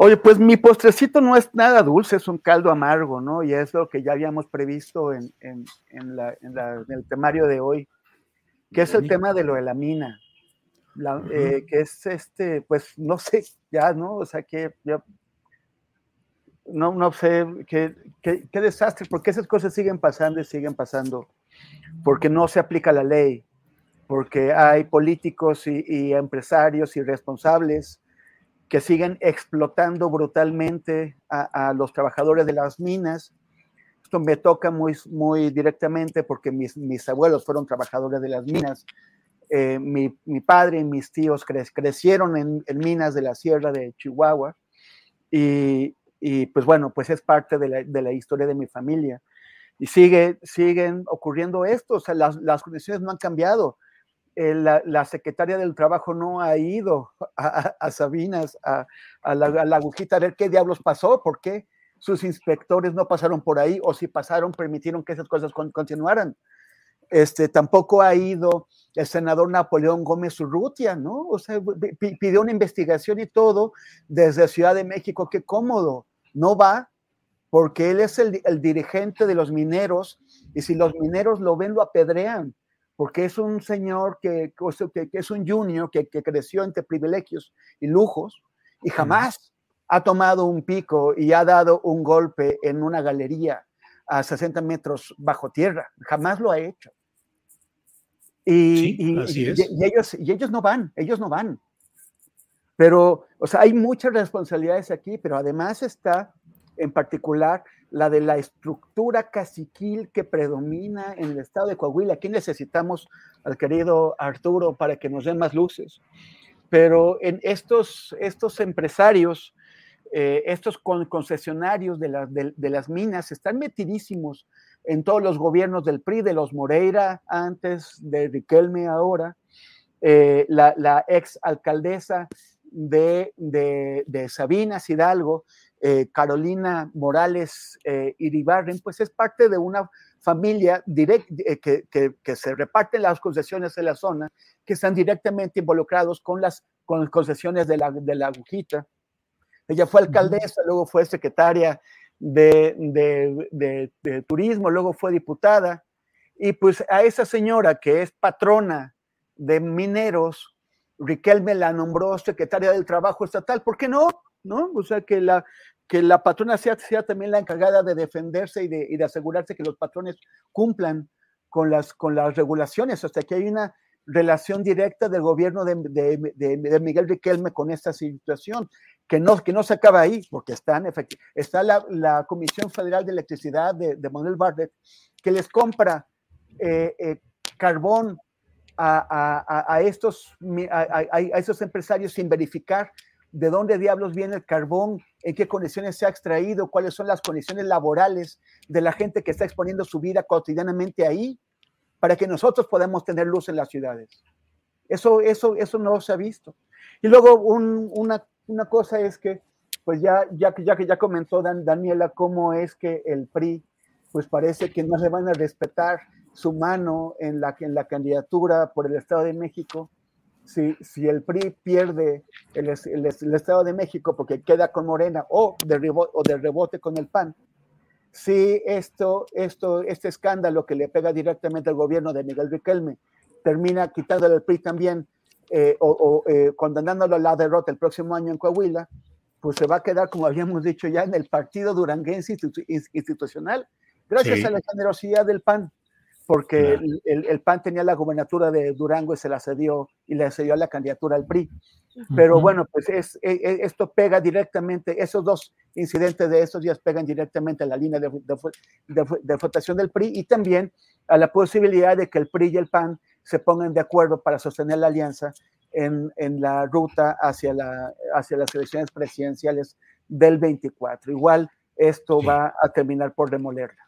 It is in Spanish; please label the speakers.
Speaker 1: Oye, pues mi postrecito no es nada dulce, es un caldo amargo, ¿no? Y es lo que ya habíamos previsto en, en, en, la, en el temario de hoy, que es el tema de lo de la mina. La, eh, que es este, pues no sé, ya, ¿no? O sea, que ya, no, no sé, qué desastre, porque esas cosas siguen pasando y siguen pasando, porque no se aplica la ley, porque hay políticos y, y empresarios irresponsables que siguen explotando brutalmente a, a, los trabajadores de las minas. Esto me toca muy, muy directamente porque mis, mis abuelos fueron trabajadores de las minas. Eh, mi, mi, padre y mis tíos cre crecieron en, en, minas de la sierra de Chihuahua y, y, pues bueno, pues es parte de la, de la historia de mi familia. Y sigue, siguen ocurriendo esto, o sea, las, las condiciones no han cambiado la, secretaria del trabajo no ha ido a, Sabinas, a, la, agujita, a ver qué diablos pasó, por qué sus inspectores no pasaron por ahí, o si pasaron, permitieron que esas cosas con, continuaran. Este, tampoco ha ido el senador Napoleón Gómez Urrutia, ¿no? O sea, pidió una investigación y todo desde Ciudad de México, qué cómodo, no va, porque él es el dirigente de los mineros, y si los mineros lo ven, lo apedrean porque es un señor que, que, que es un junior que, que, creció entre privilegios y lujos y jamás ha tomado un pico y ha dado un golpe en una galería a 60 metros bajo tierra. Jamás lo ha hecho. Y,
Speaker 2: sí, y, así es.
Speaker 1: y, y, ellos, y ellos no van, ellos no van. Pero, o sea, hay muchas responsabilidades aquí, pero además está en particular la de la estructura caciquil que predomina en el estado de Coahuila. Aquí necesitamos al querido Arturo para que nos den más luces. Pero en estos, estos empresarios, eh, estos con, concesionarios de, la, de, las minas están metidísimos en todos los gobiernos del PRI, de los Moreira antes, de Riquelme ahora, eh, la, la, ex alcaldesa de, de, de Sabinas Hidalgo, eh, Carolina Morales eh, Iribarren, pues es parte de una familia direct, eh, que, que, que, se reparten las concesiones de la zona, que están directamente involucrados con las con concesiones de la, de la agujita. Ella fue alcaldesa, luego fue secretaria de, de, de, de, turismo, luego fue diputada, y pues a esa señora que es patrona de mineros, Riquelme la nombró secretaria del Trabajo Estatal, ¿por qué no? ¿no? O sea, que la, que la patrona sea, también la encargada de defenderse y de, y de, asegurarse que los patrones cumplan con las, con las regulaciones, hasta que hay una relación directa del gobierno de, de, de, Miguel Riquelme con esta situación, que no, que no se acaba ahí, porque están, está la, la Comisión Federal de Electricidad de, Manuel Bartlett, que les compra eh, eh, carbón a, a, a estos, a, estos empresarios sin verificar de dónde diablos viene el carbón, en qué condiciones se ha extraído, cuáles son las condiciones laborales de la gente que está exponiendo su vida cotidianamente ahí, para que nosotros podamos tener luz en las ciudades. Eso, eso, eso no se ha visto. Y luego un, una, una, cosa es que, pues ya, ya, ya que ya comentó Dan, Daniela cómo es que el PRI, pues parece que no se van a respetar su mano en la, en la candidatura por el Estado de México, si, si el PRI pierde el, Estado de México porque queda con Morena o de, rebote, o de rebote con el PAN, si esto, esto, este escándalo que le pega directamente al gobierno de Miguel Riquelme termina quitándole al PRI también eh, o, eh, condenándolo a la derrota el próximo año en Coahuila, pues se va a quedar, como habíamos dicho ya, en el partido duranguense institucional, gracias a la generosidad del PAN porque el, PAN tenía la gubernatura de Durango y se la cedió y le cedió la candidatura al PRI. Pero bueno, pues es, e, e, esto pega directamente, esos dos incidentes de estos días pegan directamente a la línea de, de, votación del PRI y también a la posibilidad de que el PRI y el PAN se pongan de acuerdo para sostener la alianza en, en la ruta hacia, la, hacia las elecciones presidenciales del 24. Igual esto va a terminar por demolerla.